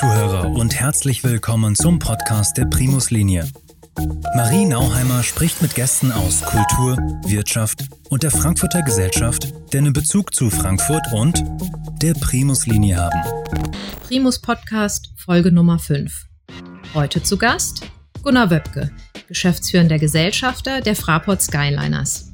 Zuhörer und herzlich willkommen zum Podcast der Primus Linie. Marie Nauheimer spricht mit Gästen aus Kultur, Wirtschaft und der Frankfurter Gesellschaft, die einen Bezug zu Frankfurt und der Primus Linie haben. Primus Podcast Folge Nummer 5. Heute zu Gast Gunnar Wöbke, geschäftsführender Gesellschafter der Fraport Skyliners.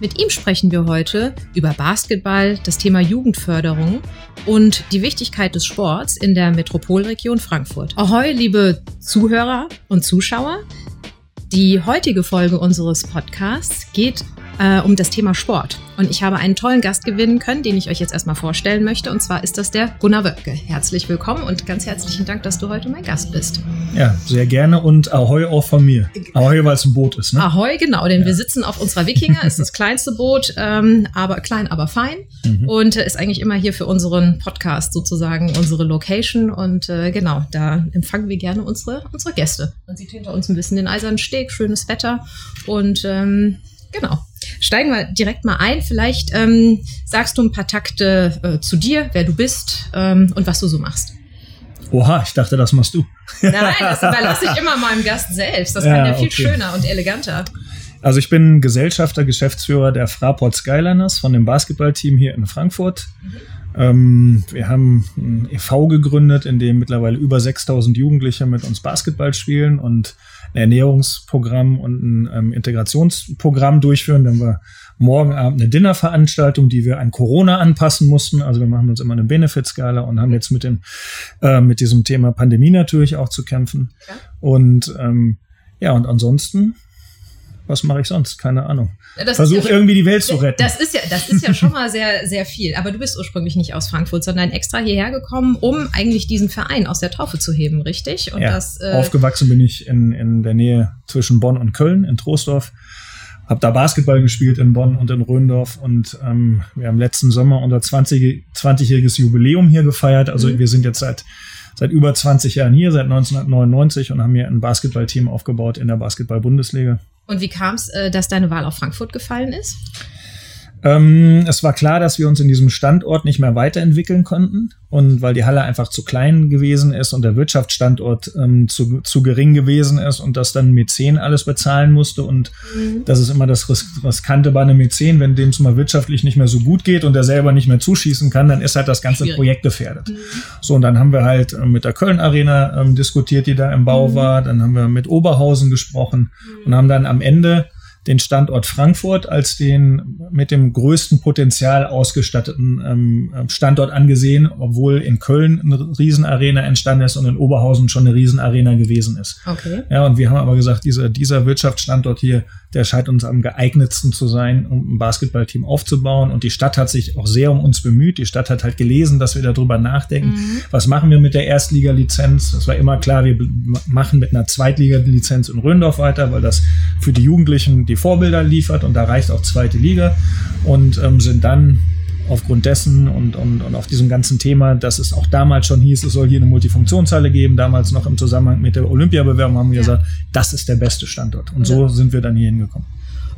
Mit ihm sprechen wir heute über Basketball, das Thema Jugendförderung und die Wichtigkeit des Sports in der Metropolregion Frankfurt. Ahoi, liebe Zuhörer und Zuschauer. Die heutige Folge unseres Podcasts geht äh, um das Thema Sport. Und ich habe einen tollen Gast gewinnen können, den ich euch jetzt erstmal vorstellen möchte. Und zwar ist das der Gunnar Wöpke. Herzlich willkommen und ganz herzlichen Dank, dass du heute mein Gast bist. Ja, sehr gerne und Ahoi auch von mir. Ahoi, weil es ein Boot ist, ne? Ahoi, genau, denn ja. wir sitzen auf unserer Wikinger, ist das kleinste Boot, ähm, aber klein, aber fein. Mhm. Und äh, ist eigentlich immer hier für unseren Podcast sozusagen unsere Location. Und äh, genau, da empfangen wir gerne unsere, unsere Gäste. Man sieht hinter uns ein bisschen den eisernen Steg, schönes Wetter. Und ähm, genau, Steigen wir direkt mal ein. Vielleicht ähm, sagst du ein paar Takte äh, zu dir, wer du bist ähm, und was du so machst. Oha, ich dachte, das machst du. Nein, das überlasse ich immer meinem Gast selbst. Das ja, kann ja viel okay. schöner und eleganter. Also ich bin Gesellschafter, Geschäftsführer der Fraport Skyliners von dem Basketballteam hier in Frankfurt. Mhm. Ähm, wir haben ein e.V. gegründet, in dem mittlerweile über 6000 Jugendliche mit uns Basketball spielen und Ernährungsprogramm und ein ähm, Integrationsprogramm durchführen. Dann haben wir morgen Abend eine Dinnerveranstaltung, die wir an Corona anpassen mussten. Also wir machen uns immer eine Benefit-Skala und haben jetzt mit dem äh, mit diesem Thema Pandemie natürlich auch zu kämpfen. Ja. Und ähm, ja, und ansonsten was mache ich sonst? Keine Ahnung. Versuch ja irgendwie die Welt zu retten. Das ist ja, das ist ja schon mal sehr, sehr viel. Aber du bist ursprünglich nicht aus Frankfurt, sondern extra hierher gekommen, um eigentlich diesen Verein aus der Taufe zu heben, richtig? Und ja, das, äh aufgewachsen bin ich in, in der Nähe zwischen Bonn und Köln, in Troisdorf. Hab da Basketball gespielt in Bonn und in Röndorf und ähm, wir haben letzten Sommer unser 20, 20-jähriges Jubiläum hier gefeiert. Also mhm. wir sind jetzt seit seit über 20 Jahren hier, seit 1999 und haben hier ein Basketballteam aufgebaut in der Basketball-Bundesliga. Und wie kam es, äh, dass deine Wahl auf Frankfurt gefallen ist? Ähm, es war klar, dass wir uns in diesem Standort nicht mehr weiterentwickeln konnten. Und weil die Halle einfach zu klein gewesen ist und der Wirtschaftsstandort ähm, zu, zu gering gewesen ist und das dann Mäzen alles bezahlen musste. Und mhm. das ist immer das Ris Riskante bei einem Mäzen, wenn dem es mal wirtschaftlich nicht mehr so gut geht und der selber nicht mehr zuschießen kann, dann ist halt das ganze Schwierig. Projekt gefährdet. Mhm. So, und dann haben wir halt äh, mit der Köln Arena ähm, diskutiert, die da im Bau mhm. war. Dann haben wir mit Oberhausen gesprochen mhm. und haben dann am Ende den Standort Frankfurt als den mit dem größten Potenzial ausgestatteten ähm, Standort angesehen, obwohl in Köln eine Riesenarena entstanden ist und in Oberhausen schon eine Riesenarena gewesen ist. Okay. Ja, und wir haben aber gesagt, dieser, dieser Wirtschaftsstandort hier, der scheint uns am geeignetsten zu sein, um ein Basketballteam aufzubauen. Und die Stadt hat sich auch sehr um uns bemüht. Die Stadt hat halt gelesen, dass wir darüber nachdenken. Mhm. Was machen wir mit der Erstliga-Lizenz? Es war immer klar, wir machen mit einer Zweitliga-Lizenz in Röndorf weiter, weil das für die Jugendlichen die Vorbilder liefert und da reicht auch zweite Liga und ähm, sind dann aufgrund dessen und, und, und auf diesem ganzen Thema, dass es auch damals schon hieß, es soll hier eine Multifunktionshalle geben, damals noch im Zusammenhang mit der Olympiabewerbung haben wir ja. gesagt, das ist der beste Standort. Und ja. so sind wir dann hier hingekommen.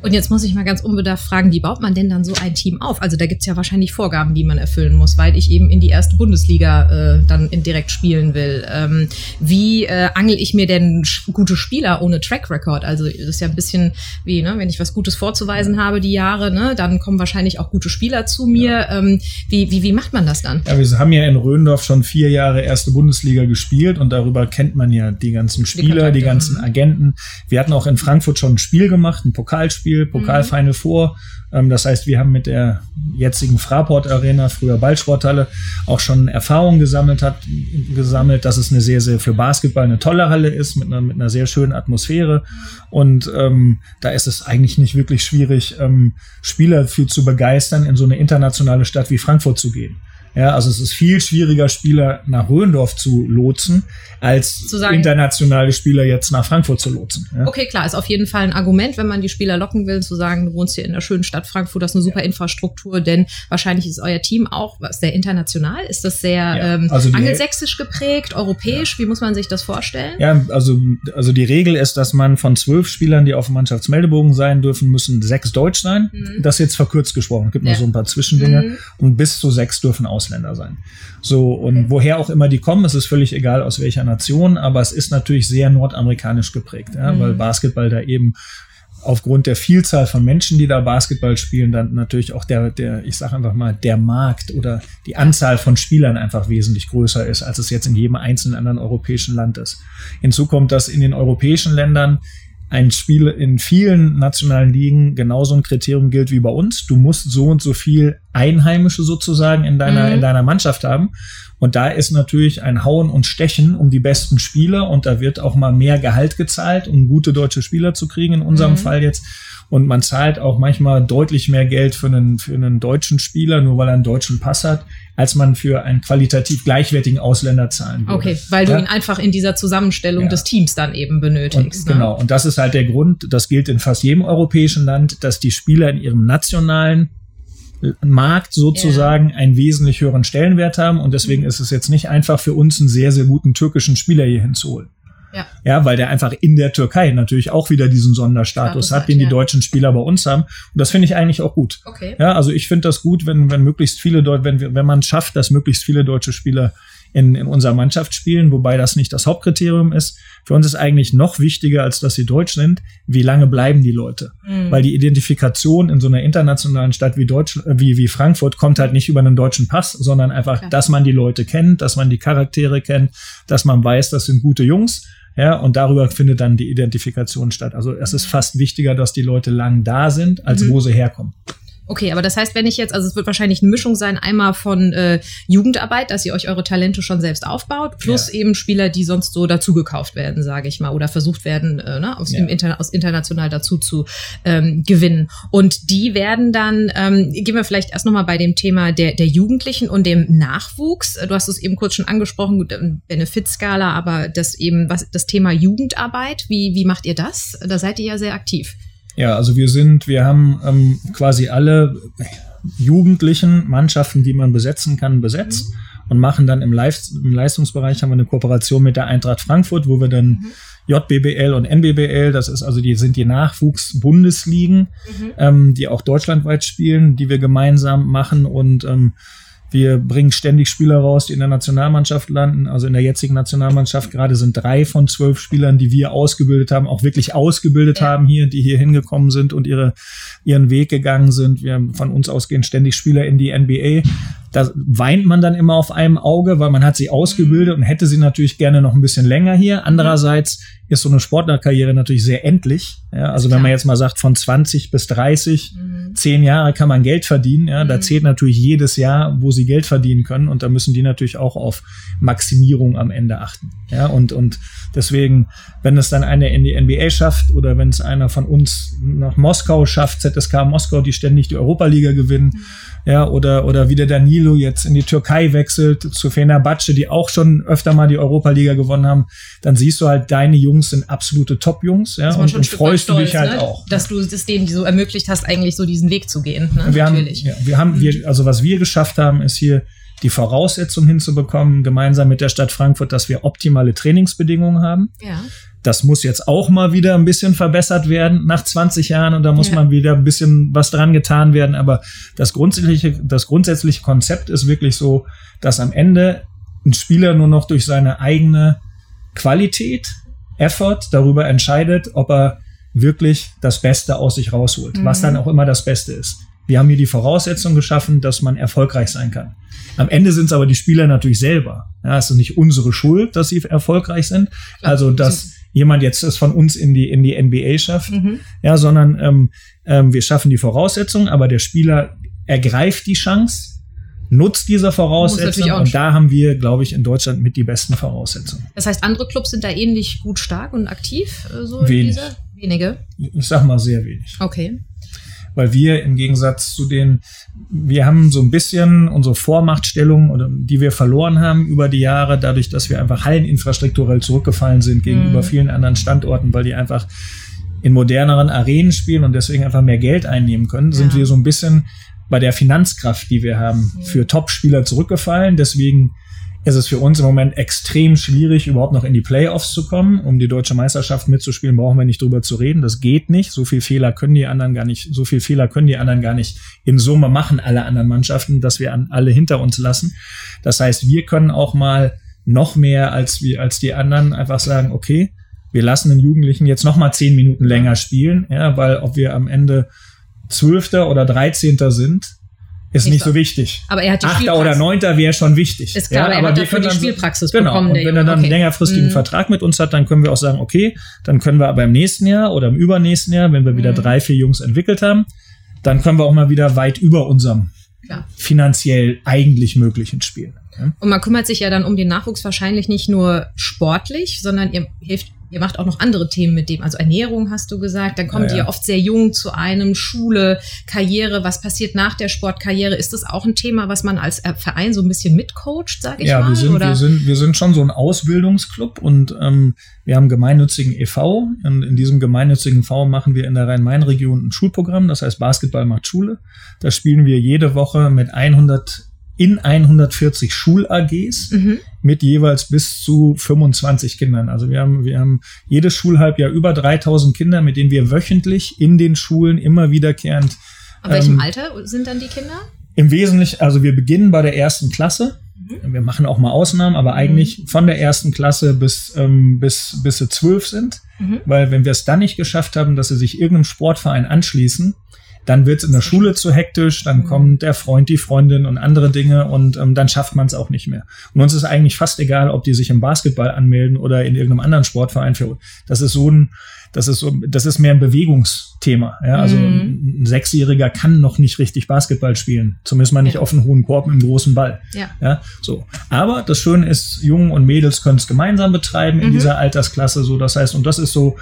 Und jetzt muss ich mal ganz unbedarft fragen, wie baut man denn dann so ein Team auf? Also da gibt's ja wahrscheinlich Vorgaben, die man erfüllen muss, weil ich eben in die erste Bundesliga äh, dann direkt spielen will. Ähm, wie äh, angel ich mir denn gute Spieler ohne Track Record? Also das ist ja ein bisschen wie, ne, wenn ich was Gutes vorzuweisen habe die Jahre, ne, dann kommen wahrscheinlich auch gute Spieler zu mir. Ja. Ähm, wie, wie, wie macht man das dann? Ja, wir haben ja in Röndorf schon vier Jahre erste Bundesliga gespielt und darüber kennt man ja die ganzen Spieler, die, die ganzen mhm. Agenten. Wir hatten auch in Frankfurt schon ein Spiel gemacht, ein Pokalspiel Spiel, Pokalfinal mhm. vor. Ähm, das heißt, wir haben mit der jetzigen Fraport Arena, früher Ballsporthalle, auch schon Erfahrung gesammelt hat, gesammelt, dass es eine sehr, sehr für Basketball eine tolle Halle ist, mit einer, mit einer sehr schönen Atmosphäre. Und ähm, da ist es eigentlich nicht wirklich schwierig, ähm, Spieler für zu begeistern, in so eine internationale Stadt wie Frankfurt zu gehen. Ja, also es ist viel schwieriger, Spieler nach Röndorf zu lotsen, als sagen, internationale Spieler jetzt nach Frankfurt zu lotsen. Ja? Okay, klar, ist auf jeden Fall ein Argument, wenn man die Spieler locken will, zu sagen, du wohnst hier in der schönen Stadt Frankfurt, das ist eine super ja. Infrastruktur, denn wahrscheinlich ist euer Team auch sehr international. Ist das sehr ja, ähm, also angelsächsisch geprägt, europäisch? Wie muss man sich das vorstellen? Ja, also, also die Regel ist, dass man von zwölf Spielern, die auf dem Mannschaftsmeldebogen sein dürfen, müssen sechs Deutsch sein. Mhm. Das ist jetzt verkürzt gesprochen. Es gibt noch so ein paar Zwischendinge. Mhm. Und bis zu sechs dürfen aus Ausländer sein. So, und woher auch immer die kommen, es ist völlig egal aus welcher Nation, aber es ist natürlich sehr nordamerikanisch geprägt, ja, mhm. weil Basketball da eben aufgrund der Vielzahl von Menschen, die da Basketball spielen, dann natürlich auch der, der, ich sage einfach mal, der Markt oder die Anzahl von Spielern einfach wesentlich größer ist, als es jetzt in jedem einzelnen anderen europäischen Land ist. Hinzu kommt, dass in den europäischen Ländern ein Spiel in vielen nationalen Ligen genauso ein Kriterium gilt wie bei uns. Du musst so und so viel Einheimische sozusagen in deiner, mhm. in deiner Mannschaft haben. Und da ist natürlich ein Hauen und Stechen um die besten Spieler und da wird auch mal mehr Gehalt gezahlt, um gute deutsche Spieler zu kriegen, in unserem mhm. Fall jetzt. Und man zahlt auch manchmal deutlich mehr Geld für einen, für einen deutschen Spieler, nur weil er einen deutschen Pass hat, als man für einen qualitativ gleichwertigen Ausländer zahlen würde. Okay, weil du ja? ihn einfach in dieser Zusammenstellung ja. des Teams dann eben benötigst. Und, ne? Genau, und das ist halt der Grund, das gilt in fast jedem europäischen Land, dass die Spieler in ihrem nationalen Markt sozusagen ja. einen wesentlich höheren Stellenwert haben und deswegen mhm. ist es jetzt nicht einfach für uns einen sehr, sehr guten türkischen Spieler hier hinzuholen. Ja. ja, weil der einfach in der Türkei natürlich auch wieder diesen Sonderstatus Status hat, den die ja. deutschen Spieler bei uns haben. Und das finde ich eigentlich auch gut. Okay. Ja, also ich finde das gut, wenn, wenn möglichst viele Leute, wenn, wir, wenn man schafft, dass möglichst viele deutsche Spieler in, in unserer Mannschaft spielen, wobei das nicht das Hauptkriterium ist. Für uns ist eigentlich noch wichtiger, als dass sie deutsch sind, wie lange bleiben die Leute. Mhm. Weil die Identifikation in so einer internationalen Stadt wie, Deutsch, wie, wie Frankfurt kommt halt nicht über einen deutschen Pass, sondern einfach, Klar. dass man die Leute kennt, dass man die Charaktere kennt, dass man weiß, das sind gute Jungs. Ja, und darüber findet dann die Identifikation statt. Also es ist fast wichtiger, dass die Leute lang da sind, als mhm. wo sie herkommen. Okay, aber das heißt, wenn ich jetzt, also es wird wahrscheinlich eine Mischung sein, einmal von äh, Jugendarbeit, dass ihr euch eure Talente schon selbst aufbaut, plus ja. eben Spieler, die sonst so dazugekauft werden, sage ich mal, oder versucht werden, äh, ne, aus, ja. Interna aus international dazu zu ähm, gewinnen. Und die werden dann, ähm, gehen wir vielleicht erst nochmal bei dem Thema der, der Jugendlichen und dem Nachwuchs. Du hast es eben kurz schon angesprochen, ähm, Benefitskala, aber das eben, was das Thema Jugendarbeit, wie, wie macht ihr das? Da seid ihr ja sehr aktiv. Ja, also wir sind, wir haben ähm, quasi alle jugendlichen Mannschaften, die man besetzen kann, besetzt und machen dann im, Live im Leistungsbereich haben wir eine Kooperation mit der Eintracht Frankfurt, wo wir dann. JBBL und NBBL, das ist also die sind die Nachwuchs-Bundesligen, mhm. ähm, die auch deutschlandweit spielen, die wir gemeinsam machen und ähm, wir bringen ständig Spieler raus, die in der Nationalmannschaft landen. Also in der jetzigen Nationalmannschaft gerade sind drei von zwölf Spielern, die wir ausgebildet haben, auch wirklich ausgebildet ja. haben hier, die hier hingekommen sind und ihre, ihren Weg gegangen sind. Wir haben von uns ausgehend ständig Spieler in die NBA. Da weint man dann immer auf einem Auge, weil man hat sie ausgebildet und hätte sie natürlich gerne noch ein bisschen länger hier. Andererseits ist so eine Sportlerkarriere natürlich sehr endlich. Ja, also wenn man jetzt mal sagt, von 20 bis 30, mhm. zehn Jahre kann man Geld verdienen. Ja, mhm. da zählt natürlich jedes Jahr, wo sie Geld verdienen können. Und da müssen die natürlich auch auf Maximierung am Ende achten. Ja, und, und deswegen, wenn es dann eine in die NBA schafft oder wenn es einer von uns nach Moskau schafft, ZSK Moskau, die ständig die Europa-Liga gewinnen, mhm ja, oder, oder wie der Danilo jetzt in die Türkei wechselt, zu Fenerbahce, die auch schon öfter mal die Europa-Liga gewonnen haben, dann siehst du halt, deine Jungs sind absolute Top-Jungs, ja, und, und freust stolz, du dich halt ne? auch. Dass du es denen so ermöglicht hast, eigentlich so diesen Weg zu gehen, ne? Wir Natürlich. haben, ja, wir haben, wir, also was wir geschafft haben, ist hier die Voraussetzung hinzubekommen, gemeinsam mit der Stadt Frankfurt, dass wir optimale Trainingsbedingungen haben. Ja. Das muss jetzt auch mal wieder ein bisschen verbessert werden nach 20 Jahren und da muss ja. man wieder ein bisschen was dran getan werden. Aber das grundsätzliche, das grundsätzliche Konzept ist wirklich so, dass am Ende ein Spieler nur noch durch seine eigene Qualität, Effort darüber entscheidet, ob er wirklich das Beste aus sich rausholt, mhm. was dann auch immer das Beste ist. Wir haben hier die Voraussetzung geschaffen, dass man erfolgreich sein kann. Am Ende sind es aber die Spieler natürlich selber. Ja, es ist nicht unsere Schuld, dass sie erfolgreich sind. Also, dass jemand jetzt es von uns in die, in die NBA schafft, mhm. ja, sondern ähm, ähm, wir schaffen die Voraussetzungen, aber der Spieler ergreift die Chance, nutzt diese Voraussetzungen und da haben wir, glaube ich, in Deutschland mit die besten Voraussetzungen. Das heißt, andere Clubs sind da ähnlich gut stark und aktiv? Äh, so wenig. Wenige? Ich sag mal sehr wenig. Okay weil wir im Gegensatz zu den, wir haben so ein bisschen unsere Vormachtstellung oder die wir verloren haben über die Jahre, dadurch, dass wir einfach halleninfrastrukturell zurückgefallen sind gegenüber mhm. vielen anderen Standorten, weil die einfach in moderneren Arenen spielen und deswegen einfach mehr Geld einnehmen können, ja. sind wir so ein bisschen bei der Finanzkraft, die wir haben, für Top-Spieler zurückgefallen. Deswegen ist es für uns im Moment extrem schwierig, überhaupt noch in die Playoffs zu kommen. Um die deutsche Meisterschaft mitzuspielen, brauchen wir nicht drüber zu reden. Das geht nicht. So viel Fehler können die anderen gar nicht, so viel Fehler können die anderen gar nicht in Summe machen, alle anderen Mannschaften, dass wir an alle hinter uns lassen. Das heißt, wir können auch mal noch mehr als wir, als die anderen einfach sagen, okay, wir lassen den Jugendlichen jetzt noch mal zehn Minuten länger spielen, ja, weil ob wir am Ende Zwölfter oder Dreizehnter sind, ist nicht, nicht so wichtig. Aber er hat die Achter oder Neunter wäre schon wichtig. Ist klar, ja, aber er hat dafür die Spielpraxis genau, bekommen. Und wenn er dann okay. einen längerfristigen mhm. Vertrag mit uns hat, dann können wir auch sagen, okay, dann können wir aber im nächsten Jahr oder im übernächsten Jahr, wenn wir wieder mhm. drei, vier Jungs entwickelt haben, dann können wir auch mal wieder weit über unserem klar. finanziell eigentlich möglichen spielen. Und man kümmert sich ja dann um den Nachwuchs wahrscheinlich nicht nur sportlich, sondern ihr hilft Ihr macht auch noch andere Themen mit dem, also Ernährung hast du gesagt. Dann kommen ja, ja. die ja oft sehr jung zu einem, Schule, Karriere. Was passiert nach der Sportkarriere? Ist das auch ein Thema, was man als Verein so ein bisschen mitcoacht, sage ich ja, mal? Ja, wir sind, wir, sind, wir sind schon so ein Ausbildungsclub und ähm, wir haben gemeinnützigen e.V. In, in diesem gemeinnützigen V machen wir in der Rhein-Main-Region ein Schulprogramm, das heißt Basketball macht Schule. Da spielen wir jede Woche mit 100 in 140 Schul-AGs mhm. mit jeweils bis zu 25 Kindern. Also wir haben, wir haben jedes Schulhalbjahr über 3000 Kinder, mit denen wir wöchentlich in den Schulen immer wiederkehrend. Auf welchem ähm, Alter sind dann die Kinder? Im Wesentlichen, also wir beginnen bei der ersten Klasse. Mhm. Wir machen auch mal Ausnahmen, aber eigentlich mhm. von der ersten Klasse bis, ähm, bis, bis sie zwölf sind. Mhm. Weil wenn wir es dann nicht geschafft haben, dass sie sich irgendeinem Sportverein anschließen, dann wird es in der Schule zu hektisch, dann mhm. kommt der Freund, die Freundin und andere Dinge und ähm, dann schafft man es auch nicht mehr. Und uns ist eigentlich fast egal, ob die sich im Basketball anmelden oder in irgendeinem anderen Sportverein. Für, das ist so ein, das ist so, das ist mehr ein Bewegungsthema. Ja? Also mhm. ein Sechsjähriger kann noch nicht richtig Basketball spielen, zumindest mal nicht ja. auf einen hohen Korb mit einem großen Ball. Ja. ja. So. Aber das Schöne ist, Jungen und Mädels können es gemeinsam betreiben in mhm. dieser Altersklasse. So, das heißt, und das ist so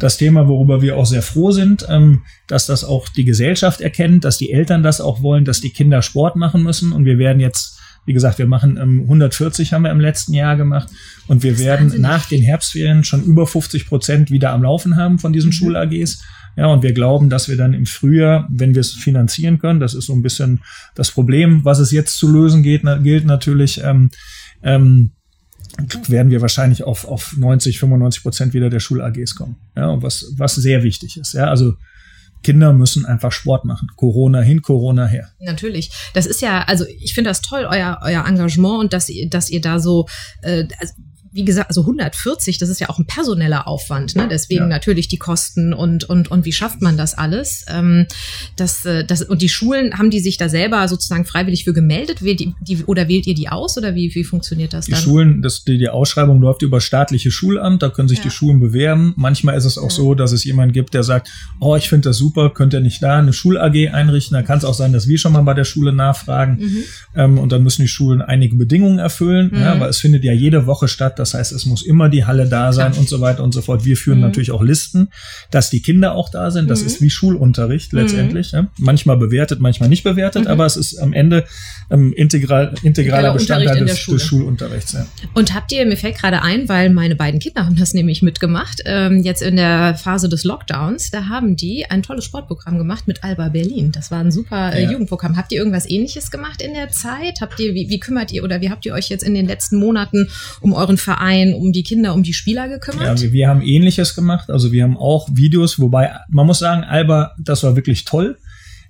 das Thema, worüber wir auch sehr froh sind, ähm, dass das auch die Gesellschaft erkennt, dass die Eltern das auch wollen, dass die Kinder Sport machen müssen. Und wir werden jetzt, wie gesagt, wir machen ähm, 140 haben wir im letzten Jahr gemacht und wir werden wahnsinnig. nach den Herbstferien schon über 50 Prozent wieder am Laufen haben von diesen mhm. Schul-AGs. Ja, und wir glauben, dass wir dann im Frühjahr, wenn wir es finanzieren können, das ist so ein bisschen das Problem, was es jetzt zu lösen geht, gilt natürlich, ähm, ähm, werden wir wahrscheinlich auf, auf 90, 95 Prozent wieder der Schul-AGs kommen. Ja, was, was sehr wichtig ist. Ja, also Kinder müssen einfach Sport machen. Corona hin, Corona her. Natürlich. Das ist ja, also ich finde das toll, euer, euer Engagement und dass ihr, dass ihr da so, äh, also wie gesagt, also 140, das ist ja auch ein personeller Aufwand, ne? Deswegen ja. natürlich die Kosten und, und, und wie schafft man das alles? Ähm, das, äh, das, und die Schulen, haben die sich da selber sozusagen freiwillig für gemeldet? Wählt die, die, oder wählt ihr die aus oder wie, wie funktioniert das die dann? Die Schulen, das, die, die Ausschreibung läuft über staatliche Schulamt, da können sich ja. die Schulen bewerben. Manchmal ist es auch ja. so, dass es jemand gibt, der sagt, oh, ich finde das super, könnt ihr nicht da eine Schul-AG einrichten? Da kann es auch sein, dass wir schon mal bei der Schule nachfragen. Mhm. Ähm, und dann müssen die Schulen einige Bedingungen erfüllen, mhm. ja, weil es findet ja jede Woche statt, das heißt, es muss immer die Halle da sein und so weiter und so fort. Wir führen mhm. natürlich auch Listen, dass die Kinder auch da sind. Das mhm. ist wie Schulunterricht mhm. letztendlich. Ja. Manchmal bewertet, manchmal nicht bewertet, mhm. aber es ist am Ende ähm, integral, integraler Bestandteil des, Schule. des, Schulunterrichts. Ja. Und habt ihr, mir fällt gerade ein, weil meine beiden Kinder haben das nämlich mitgemacht, ähm, jetzt in der Phase des Lockdowns, da haben die ein tolles Sportprogramm gemacht mit Alba Berlin. Das war ein super äh. Jugendprogramm. Habt ihr irgendwas ähnliches gemacht in der Zeit? Habt ihr, wie, wie kümmert ihr oder wie habt ihr euch jetzt in den letzten Monaten um euren Verein, um die Kinder, um die Spieler gekümmert? Ja, wir, wir haben ähnliches gemacht. Also wir haben auch Videos, wobei man muss sagen, Alba, das war wirklich toll.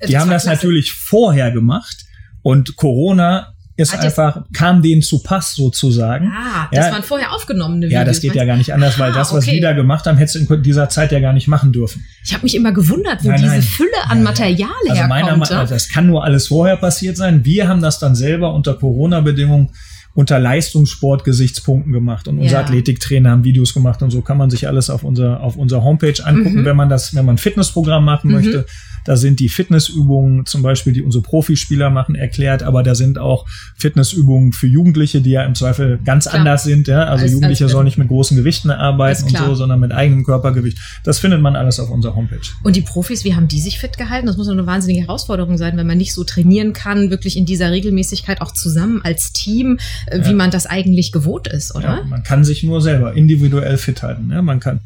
Die das haben das klasse. natürlich vorher gemacht und Corona ist Hat einfach, kam denen zu Pass sozusagen. Ah, das ja, waren vorher aufgenommene Videos. Ja, das geht ja gar nicht anders, weil ah, das, was okay. die da gemacht haben, hättest du in dieser Zeit ja gar nicht machen dürfen. Ich habe mich immer gewundert, wo nein, diese nein. Fülle an Material also herkommt. Meiner Meinung nach, das kann nur alles vorher passiert sein. Wir haben das dann selber unter Corona-Bedingungen unter Leistungssport-Gesichtspunkten gemacht und unser ja. Athletiktrainer haben Videos gemacht und so kann man sich alles auf unser auf unserer Homepage angucken, mhm. wenn man das, wenn man ein Fitnessprogramm machen mhm. möchte. Da sind die Fitnessübungen zum Beispiel, die unsere Profispieler machen, erklärt, aber da sind auch Fitnessübungen für Jugendliche, die ja im Zweifel ganz klar. anders sind. Ja? Also als, Jugendliche als, sollen nicht mit großen Gewichten arbeiten und so, sondern mit eigenem Körpergewicht. Das findet man alles auf unserer Homepage. Und die Profis, wie haben die sich fit gehalten? Das muss eine wahnsinnige Herausforderung sein, wenn man nicht so trainieren kann, wirklich in dieser Regelmäßigkeit auch zusammen als Team, äh, wie ja. man das eigentlich gewohnt ist, oder? Ja, man kann sich nur selber individuell fit halten. Ja? Man kann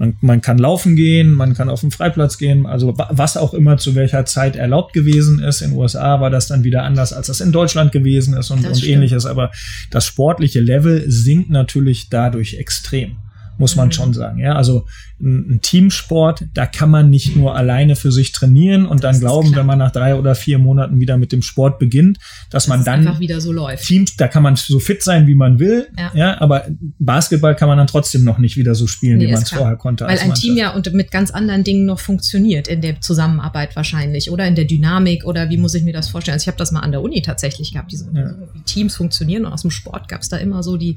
man, man kann laufen gehen, man kann auf den Freiplatz gehen, also was auch immer zu welcher Zeit erlaubt gewesen ist. In den USA war das dann wieder anders, als das in Deutschland gewesen ist und, und ähnliches. Aber das sportliche Level sinkt natürlich dadurch extrem muss man mhm. schon sagen. Ja, also ein, ein, Teamsport, da kann man nicht nur alleine für sich trainieren und dann glauben, wenn man nach drei oder vier Monaten wieder mit dem Sport beginnt, dass das man dann einfach wieder so läuft. Teams, da kann man so fit sein, wie man will. Ja. ja aber Basketball kann man dann trotzdem noch nicht wieder so spielen, nee, wie man es vorher konnte. Weil ein Team ja und mit ganz anderen Dingen noch funktioniert in der Zusammenarbeit wahrscheinlich oder in der Dynamik oder wie muss ich mir das vorstellen? Also ich habe das mal an der Uni tatsächlich gehabt, diese, ja. wie Teams funktionieren und aus dem Sport gab es da immer so die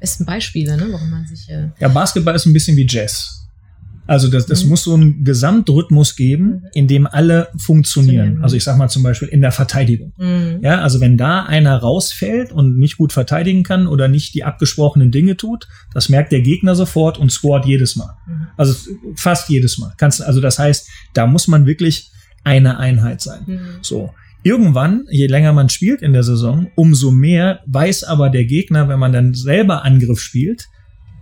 besten Beispiele, ne, warum man sich. Äh ja, Basketball ist ein bisschen wie Jazz. Also das, das mhm. muss so einen Gesamtrhythmus geben, mhm. in dem alle funktionieren. Also ich sag mal zum Beispiel in der Verteidigung. Mhm. Ja, also wenn da einer rausfällt und nicht gut verteidigen kann oder nicht die abgesprochenen Dinge tut, das merkt der Gegner sofort und scoret jedes Mal. Mhm. Also fast jedes Mal. Kannst, also das heißt, da muss man wirklich eine Einheit sein. Mhm. So. Irgendwann, je länger man spielt in der Saison, umso mehr weiß aber der Gegner, wenn man dann selber Angriff spielt,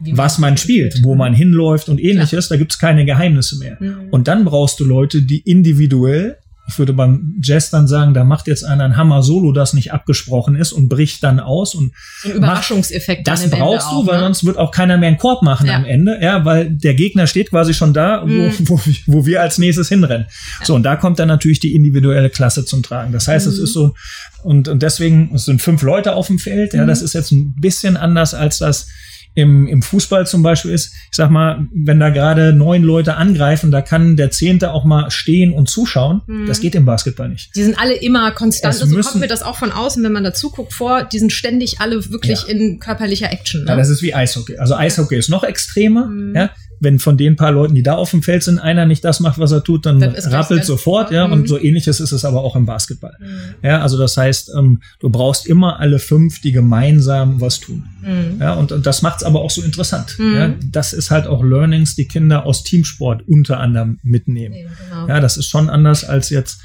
Wie was man spielt, wo man hinläuft und ähnliches, Klar. da gibt's keine Geheimnisse mehr. Mhm. Und dann brauchst du Leute, die individuell ich würde beim Jazz dann sagen, da macht jetzt einer ein Hammer-Solo, das nicht abgesprochen ist und bricht dann aus und ein Überraschungseffekt. Macht, das brauchst du, weil ne? sonst wird auch keiner mehr einen Korb machen ja. am Ende, ja, weil der Gegner steht quasi schon da, wo, mm. wo, wo wir als nächstes hinrennen. Ja. So, und da kommt dann natürlich die individuelle Klasse zum Tragen. Das heißt, mm. es ist so, und, und deswegen, es sind fünf Leute auf dem Feld, ja, mm. das ist jetzt ein bisschen anders als das im, im Fußball zum Beispiel ist, ich sag mal, wenn da gerade neun Leute angreifen, da kann der Zehnte auch mal stehen und zuschauen. Mhm. Das geht im Basketball nicht. Die sind alle immer konstant. Es also kommt mir das auch von außen, wenn man dazu guckt, vor, die sind ständig alle wirklich ja. in körperlicher Action. Ne? Ja, das ist wie Eishockey. Also Eishockey ist noch extremer. Mhm. Ja, wenn von den paar Leuten, die da auf dem Feld sind, einer nicht das macht, was er tut, dann rappelt sofort, ja. Mhm. Und so ähnliches ist es aber auch im Basketball. Mhm. Ja, also das heißt, ähm, du brauchst immer alle fünf, die gemeinsam was tun. Mhm. Ja, und, und das macht's aber auch so interessant. Mhm. Ja, das ist halt auch Learnings, die Kinder aus Teamsport unter anderem mitnehmen. Genau. Ja, das ist schon anders als jetzt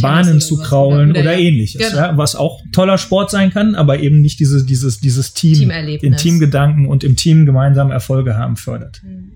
Bahnen zu kraulen oder, oder, oder ähnliches. Genau. Ja, was auch toller Sport sein kann, aber eben nicht dieses, dieses, dieses Team, den Teamgedanken und im Team gemeinsam Erfolge haben fördert. Mhm.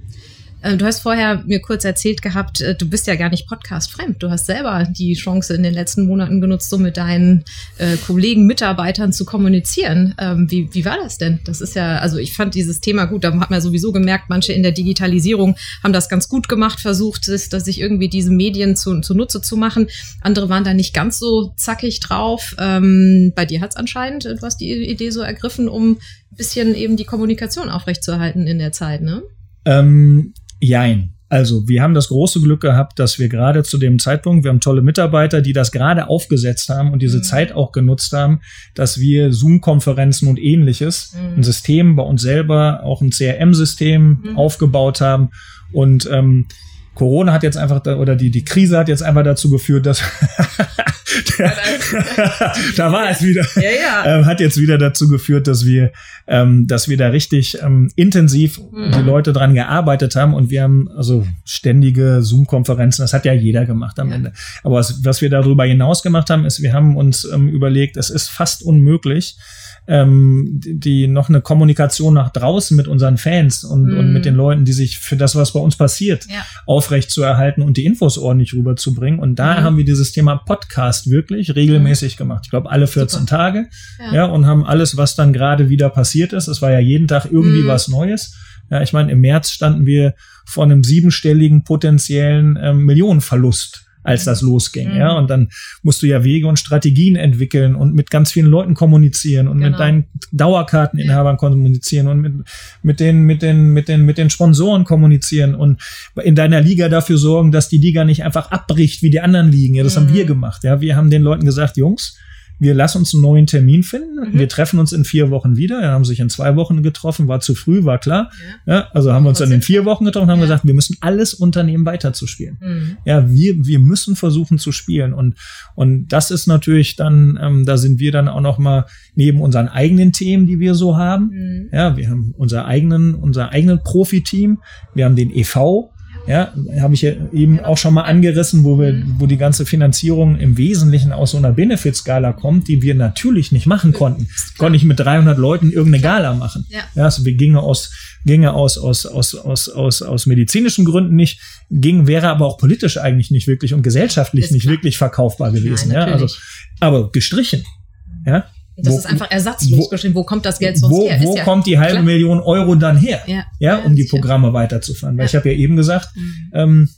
Äh, du hast vorher mir kurz erzählt gehabt, äh, du bist ja gar nicht podcast-fremd. Du hast selber die Chance in den letzten Monaten genutzt, so mit deinen äh, Kollegen, Mitarbeitern zu kommunizieren. Ähm, wie, wie war das denn? Das ist ja, also ich fand dieses Thema gut. Da hat man sowieso gemerkt, manche in der Digitalisierung haben das ganz gut gemacht, versucht, dass sich irgendwie diese Medien zu, zunutze zu machen. Andere waren da nicht ganz so zackig drauf. Ähm, bei dir hat es anscheinend, du hast die Idee so ergriffen, um ein bisschen eben die Kommunikation aufrechtzuerhalten in der Zeit, ne? Ähm, Jein. Also, wir haben das große Glück gehabt, dass wir gerade zu dem Zeitpunkt, wir haben tolle Mitarbeiter, die das gerade aufgesetzt haben und diese mhm. Zeit auch genutzt haben, dass wir Zoom-Konferenzen und ähnliches, mhm. ein System bei uns selber, auch ein CRM-System mhm. aufgebaut haben und ähm, Corona hat jetzt einfach da, oder die die Krise hat jetzt einfach dazu geführt, dass da war es wieder. Ja, ja. Ähm, hat jetzt wieder dazu geführt, dass wir, ähm, dass wir da richtig ähm, intensiv mhm. die Leute dran gearbeitet haben und wir haben also ständige Zoom-Konferenzen. Das hat ja jeder gemacht am. Ende. Aber was, was wir darüber hinaus gemacht haben, ist, wir haben uns ähm, überlegt, es ist fast unmöglich, ähm, die noch eine Kommunikation nach draußen mit unseren Fans und, mm. und mit den Leuten, die sich für das, was bei uns passiert, aufrecht zu erhalten und die Infos ordentlich rüberzubringen. Und da mm. haben wir dieses Thema Podcast wirklich regelmäßig mm. gemacht. Ich glaube, alle 14 Super. Tage. Ja. ja. und haben alles, was dann gerade wieder passiert ist. Es war ja jeden Tag irgendwie mm. was Neues. Ja, ich meine, im März standen wir vor einem siebenstelligen potenziellen ähm, Millionenverlust als das losging. Mhm. Ja, und dann musst du ja Wege und Strategien entwickeln und mit ganz vielen Leuten kommunizieren und genau. mit deinen Dauerkarteninhabern kommunizieren und mit, mit den, mit den, mit den, mit den Sponsoren kommunizieren und in deiner Liga dafür sorgen, dass die Liga nicht einfach abbricht wie die anderen Ligen. Ja, das mhm. haben wir gemacht. Ja, wir haben den Leuten gesagt, Jungs, wir lassen uns einen neuen Termin finden. Mhm. Wir treffen uns in vier Wochen wieder. Wir haben sich in zwei Wochen getroffen, war zu früh, war klar. Ja. ja also haben wir uns dann in vier Wochen getroffen und haben ja. gesagt, wir müssen alles unternehmen, weiterzuspielen. Mhm. Ja, wir, wir müssen versuchen zu spielen. Und, und das ist natürlich dann, ähm, da sind wir dann auch noch mal neben unseren eigenen Themen, die wir so haben. Mhm. Ja, wir haben unser eigenen, unser eigenen Profiteam. Wir haben den EV, Ja, habe ich ja eben auch schon mal angerissen, wo wir, wo die ganze Finanzierung im Wesentlichen aus so einer Benefit-Skala kommt, die wir natürlich nicht machen konnten. Konnte ich mit 300 Leuten irgendeine Gala machen. Ja. Ja, also wir gingen aus, ginge aus, aus, aus, aus, aus, aus medizinischen Gründen nicht, ging, wäre aber auch politisch eigentlich nicht wirklich und gesellschaftlich Ist nicht klar. wirklich verkaufbar gewesen. Nein, ja, also, aber gestrichen. Ja, Das Wo- ist einfach ersatzlos wo- bestimmt. Wo kommt das Geld sonst wo, her? wo Ist ja kommt die halbe klar. Million Euro dann her? Ja, Ja, um die. Programme weiterzufahren. Weil Ja. ich habe ja eben gesagt, Mhm. ähm,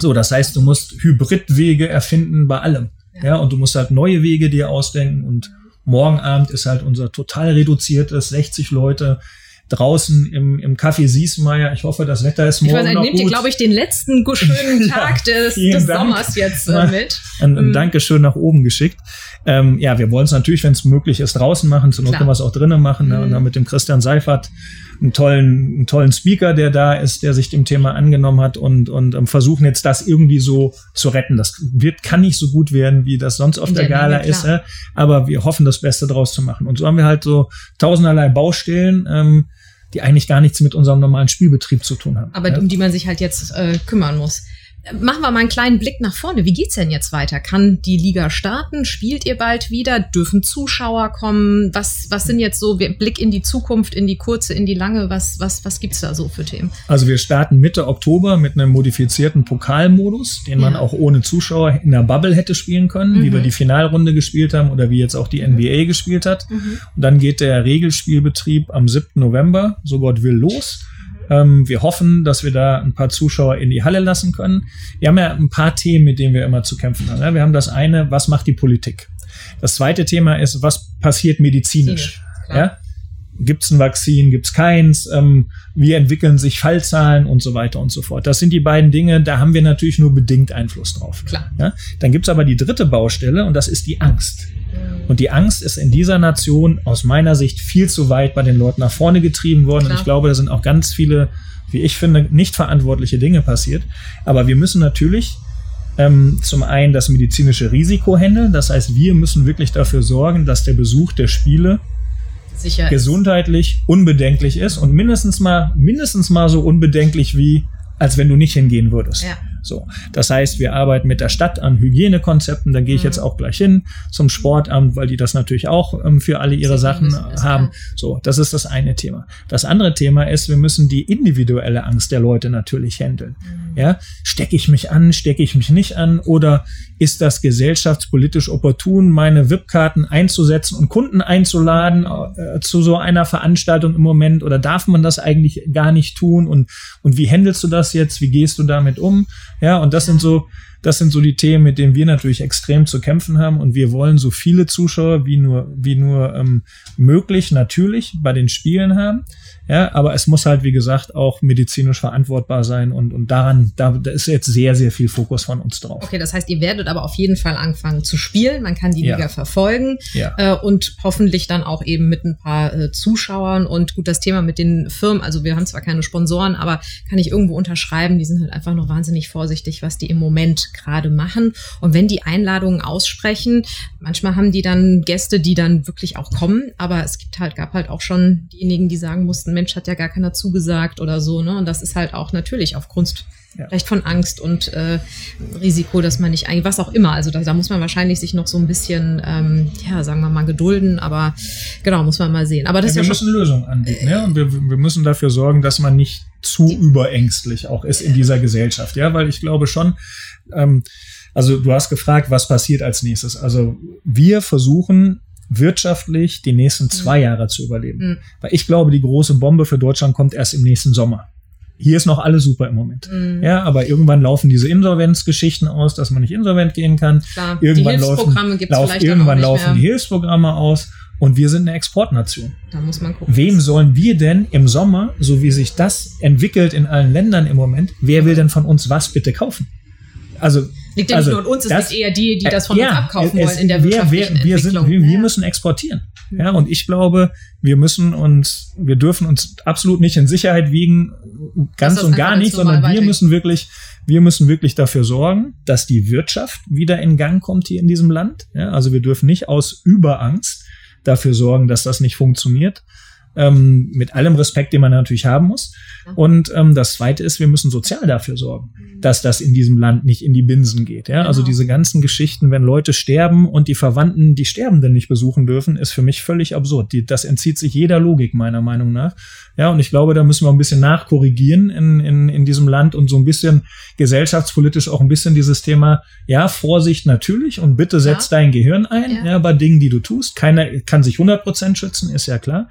so, das heißt, du musst Hybridwege erfinden bei allem. Ja. Ja. und du musst halt neue Wege dir ausdenken. Und morgen Abend ist halt unser total reduziertes 60 Leute draußen im, im Café Siesmeier. Ich hoffe, das Wetter ist Ich morgen weiß nicht, noch nehmt ihr, gut. glaube ich, den letzten schönen Ja, Tag des, vielen des Dank. Sommers jetzt äh, Ja. mit. ein, ein Mhm. Dankeschön nach oben geschickt. Ähm, ja, wir wollen es natürlich, wenn es möglich ist, draußen machen. Zur Not können wir es auch drinnen machen. Ne? Und Mhm. dann mit dem Christian Seifert einen tollen, einen tollen Speaker, der da ist, der sich dem Thema angenommen hat und, und ähm, versuchen jetzt das irgendwie so zu retten. Das wird, kann nicht so gut werden, wie das sonst auf der der Gala Menge, ist. Ja? Aber wir hoffen, das Beste draus zu machen. Und so haben wir halt so tausenderlei Baustellen, ähm, die eigentlich gar nichts mit unserem normalen Spielbetrieb zu tun haben. aber ja? um die man sich halt jetzt äh, kümmern muss. Machen wir mal einen kleinen Blick nach vorne. Wie geht's denn jetzt weiter? Kann die Liga starten? Spielt ihr bald wieder? Dürfen Zuschauer kommen? Was, was sind jetzt so Blick in die Zukunft, in die kurze, in die lange? Was, was, was gibt's da so für Themen? Also wir starten Mitte Oktober mit einem modifizierten Pokalmodus, den man Ja. auch ohne Zuschauer in der Bubble hätte spielen können, wie Mhm. wir die Finalrunde gespielt haben oder wie jetzt auch die NBA gespielt hat. Und dann geht der Regelspielbetrieb am 7. November, so Gott will, los. Ähm, wir hoffen, dass wir da ein paar Zuschauer in die Halle lassen können. Wir haben ja ein paar Themen, mit denen wir immer zu kämpfen haben. Ja, Wir haben das eine, was macht die Politik? Das zweite Thema ist, was passiert medizinisch? Klar. Ja? Gibt es ein Vakzin, gibt es keins? Ähm, wie entwickeln sich Fallzahlen und so weiter und so fort? Das sind die beiden Dinge, da haben wir natürlich nur bedingt Einfluss drauf. Klar. Ja? Dann gibt es aber die dritte Baustelle und das ist die Angst. Und die Angst ist in dieser Nation aus meiner Sicht viel zu weit bei den Leuten nach vorne getrieben worden. Klar. Und ich glaube, da sind auch ganz viele, wie ich finde, nicht verantwortliche Dinge passiert. Aber wir müssen natürlich ähm, zum einen das medizinische Risiko handeln. Das heißt, wir müssen wirklich dafür sorgen, dass der Besuch der Spiele Sicher. gesundheitlich unbedenklich ist und mindestens mal, mindestens mal so unbedenklich wie, als wenn du nicht hingehen würdest. Ja. So. Das heißt, wir arbeiten mit der Stadt an Hygienekonzepten. Da gehe ich Mhm. jetzt auch gleich hin zum Sportamt, weil die das natürlich auch ähm, für alle ihre Sicher Sachen haben. So, das ist das eine Thema. Das andere Thema ist, wir müssen die individuelle Angst der Leute natürlich handeln. Mhm. Ja, stecke ich mich an, stecke ich mich nicht an oder ist das gesellschaftspolitisch opportun, meine VIP-Karten einzusetzen und Kunden einzuladen äh, zu so einer Veranstaltung im Moment oder darf man das eigentlich gar nicht tun und und wie handelst du das jetzt? Wie gehst du damit um? Ja, und das sind so das sind so die Themen, mit denen wir natürlich extrem zu kämpfen haben und wir wollen so viele Zuschauer wie nur wie nur ähm, möglich natürlich bei den Spielen haben. Ja, aber es muss halt, wie gesagt, auch medizinisch verantwortbar sein und, und daran, da, da ist jetzt sehr, sehr viel Fokus von uns drauf. Okay, das heißt, ihr werdet aber auf jeden Fall anfangen zu spielen. Man kann die Ja. Liga verfolgen Ja. äh, und hoffentlich dann auch eben mit ein paar äh, Zuschauern. Und gut, das Thema mit den Firmen, also wir haben zwar keine Sponsoren, aber kann ich irgendwo unterschreiben, die sind halt einfach noch wahnsinnig vorsichtig, was die im Moment gerade machen. Und wenn die Einladungen aussprechen, manchmal haben die dann Gäste, die dann wirklich auch kommen, aber es gibt halt, gab halt auch schon diejenigen, die sagen mussten, Mensch, hat ja gar keiner zugesagt oder so, ne? Und das ist halt auch natürlich aufgrund Ja. vielleicht von Angst und äh, Risiko, dass man nicht eigentlich, was auch immer. Also da, da muss man wahrscheinlich sich noch so ein bisschen, ähm, ja, sagen wir mal, gedulden, aber genau, muss man mal sehen. Aber das Ja, ist wir ja schon. müssen Lösungen anbieten, ja, und wir, wir müssen dafür sorgen, dass man nicht zu überängstlich auch ist in dieser Gesellschaft, ja, weil ich glaube schon, ähm, also du hast gefragt, was passiert als nächstes. Also wir versuchen wirtschaftlich die nächsten zwei Jahre zu überleben, Mhm. weil ich glaube, die große Bombe für Deutschland kommt erst im nächsten Sommer. Hier ist noch alles super im Moment. Mhm. Ja, aber irgendwann laufen diese Insolvenzgeschichten aus, dass man nicht insolvent gehen kann. Klar, Irgendwann die Hilfsprogramme laufen, lauf, irgendwann laufen die. Hilfsprogramme aus und wir sind eine Exportnation. Da muss man gucken. Wem sollen wir denn im Sommer, so wie sich das entwickelt in allen Ländern im Moment, wer will denn von uns was bitte kaufen? Also Liegt ja also nicht nur an uns, es das- liegt eher die, die das von ja, uns abkaufen es- wollen in der wir, wirtschaftlichen wir, wir, sind, Entwicklung. wir, wir Ja. müssen exportieren. Ja, und ich glaube, wir müssen uns, wir dürfen uns absolut nicht in Sicherheit wiegen, ganz und gar nicht, sondern wir müssen wirklich, wir müssen wirklich dafür sorgen, dass die Wirtschaft wieder in Gang kommt hier in diesem Land. Ja, also wir dürfen nicht aus Überangst dafür sorgen, dass das nicht funktioniert. Ähm, mit allem Respekt, den man natürlich haben muss. Und ähm, das Zweite ist, wir müssen sozial dafür sorgen, mhm. dass das in diesem Land nicht in die Binsen geht. Ja? Also genau. Also diese ganzen Geschichten, wenn Leute sterben und die Verwandten die Sterbenden nicht besuchen dürfen, ist für mich völlig absurd. Die, das entzieht sich jeder Logik meiner Meinung nach. Ja, und ich glaube, da müssen wir ein bisschen nachkorrigieren in, in, in diesem Land und so ein bisschen gesellschaftspolitisch auch ein bisschen dieses Thema, ja, Vorsicht natürlich und bitte setz ja. dein Gehirn ein, ja. ja. bei Dingen, die du tust. Keiner kann sich 100% schützen, ist ja klar.